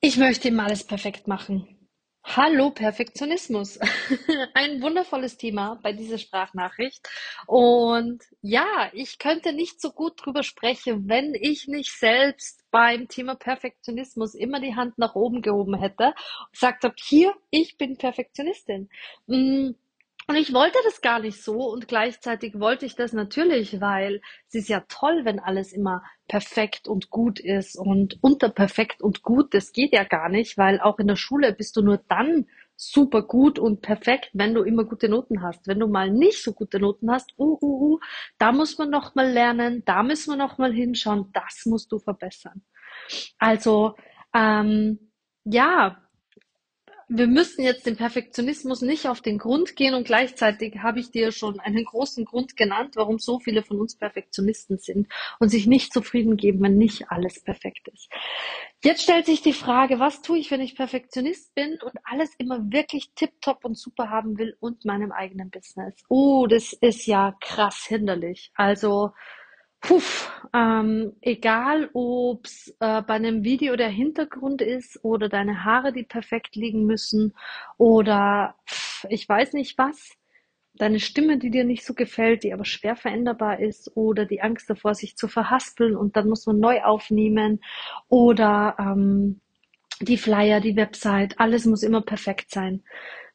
Ich möchte immer alles perfekt machen. Hallo Perfektionismus. Ein wundervolles Thema bei dieser Sprachnachricht. Und ja, ich könnte nicht so gut drüber sprechen, wenn ich nicht selbst beim Thema Perfektionismus immer die Hand nach oben gehoben hätte und gesagt habe, hier, ich bin Perfektionistin. Mm, und ich wollte das gar nicht so und gleichzeitig wollte ich das natürlich, weil es ist ja toll, wenn alles immer perfekt und gut ist und unter perfekt und gut, das geht ja gar nicht, weil auch in der Schule bist du nur dann super gut und perfekt, wenn du immer gute Noten hast. Wenn du mal nicht so gute Noten hast, uh, uh, uh, da muss man noch mal lernen, da müssen wir noch mal hinschauen, das musst du verbessern. Also ähm, ja, wir müssen jetzt dem Perfektionismus nicht auf den Grund gehen und gleichzeitig habe ich dir schon einen großen Grund genannt, warum so viele von uns Perfektionisten sind und sich nicht zufrieden geben, wenn nicht alles perfekt ist. Jetzt stellt sich die Frage, was tue ich, wenn ich Perfektionist bin und alles immer wirklich tipptopp und super haben will und meinem eigenen Business? Oh, das ist ja krass hinderlich. Also Puff, ähm, egal ob's äh, bei einem Video der Hintergrund ist oder deine Haare, die perfekt liegen müssen oder pff, ich weiß nicht was, deine Stimme, die dir nicht so gefällt, die aber schwer veränderbar ist oder die Angst davor, sich zu verhaspeln und dann muss man neu aufnehmen oder ähm, die Flyer, die Website, alles muss immer perfekt sein.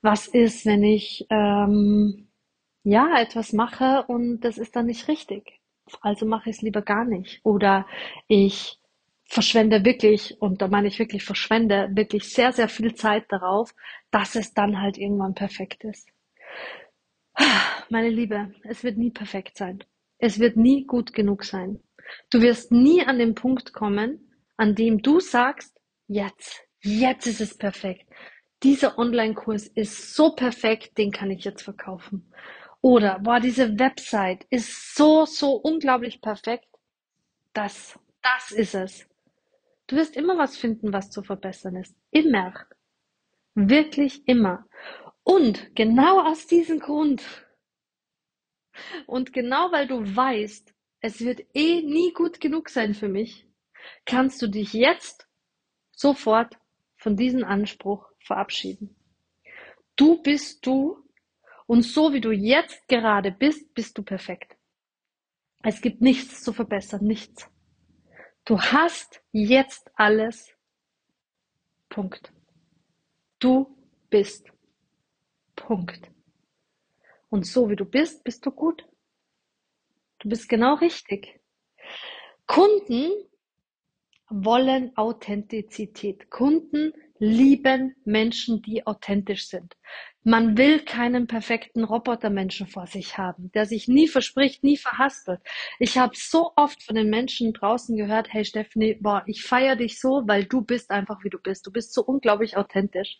Was ist, wenn ich ähm, ja etwas mache und das ist dann nicht richtig? Also mache ich es lieber gar nicht. Oder ich verschwende wirklich, und da meine ich wirklich verschwende, wirklich sehr, sehr viel Zeit darauf, dass es dann halt irgendwann perfekt ist. Meine Liebe, es wird nie perfekt sein. Es wird nie gut genug sein. Du wirst nie an den Punkt kommen, an dem du sagst, jetzt, jetzt ist es perfekt. Dieser Online-Kurs ist so perfekt, den kann ich jetzt verkaufen. Oder, boah, diese Website ist so, so unglaublich perfekt. Das, das ist es. Du wirst immer was finden, was zu verbessern ist. Immer. Wirklich immer. Und genau aus diesem Grund und genau weil du weißt, es wird eh nie gut genug sein für mich, kannst du dich jetzt sofort von diesem Anspruch verabschieden. Du bist du und so wie du jetzt gerade bist, bist du perfekt. Es gibt nichts zu verbessern, nichts. Du hast jetzt alles. Punkt. Du bist. Punkt. Und so wie du bist, bist du gut. Du bist genau richtig. Kunden wollen Authentizität. Kunden lieben Menschen, die authentisch sind. Man will keinen perfekten Robotermenschen vor sich haben, der sich nie verspricht, nie verhaspelt. Ich habe so oft von den Menschen draußen gehört, hey Stephanie, boah, ich feiere dich so, weil du bist einfach wie du bist. Du bist so unglaublich authentisch.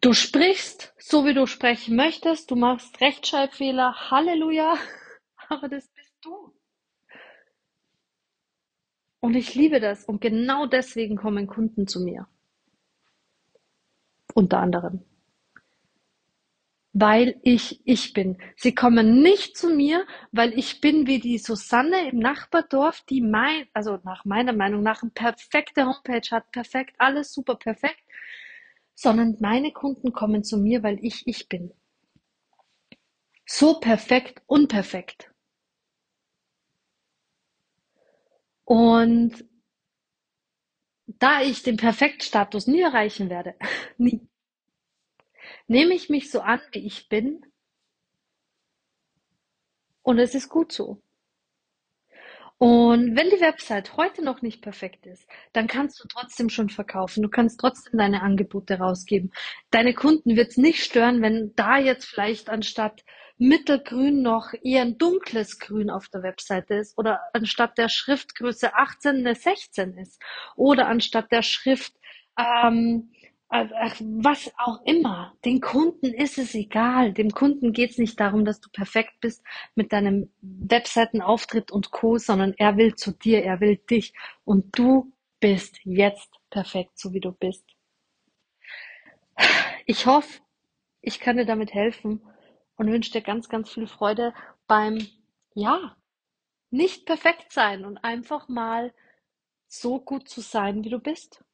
Du sprichst so, wie du sprechen möchtest. Du machst Rechtschreibfehler. Halleluja. Aber das bist du. Und ich liebe das. Und genau deswegen kommen Kunden zu mir. Unter anderem. Weil ich ich bin. Sie kommen nicht zu mir, weil ich bin wie die Susanne im Nachbardorf, die mein, also nach meiner Meinung nach, eine perfekte Homepage hat, perfekt, alles super perfekt, sondern meine Kunden kommen zu mir, weil ich ich bin. So perfekt, unperfekt. Und da ich den Perfektstatus nie erreichen werde, nie, nehme ich mich so an, wie ich bin. Und es ist gut so. Und wenn die Website heute noch nicht perfekt ist, dann kannst du trotzdem schon verkaufen. Du kannst trotzdem deine Angebote rausgeben. Deine Kunden wird es nicht stören, wenn da jetzt vielleicht anstatt Mittelgrün noch eher ein dunkles Grün auf der Webseite ist oder anstatt der Schriftgröße 18 eine 16 ist oder anstatt der Schrift ähm, was auch immer. Den Kunden ist es egal. Dem Kunden geht es nicht darum, dass du perfekt bist mit deinem Webseitenauftritt und Co., sondern er will zu dir, er will dich und du bist jetzt perfekt, so wie du bist. Ich hoffe, ich kann dir damit helfen und wünsche dir ganz, ganz viel Freude beim, ja, nicht perfekt sein und einfach mal so gut zu sein, wie du bist.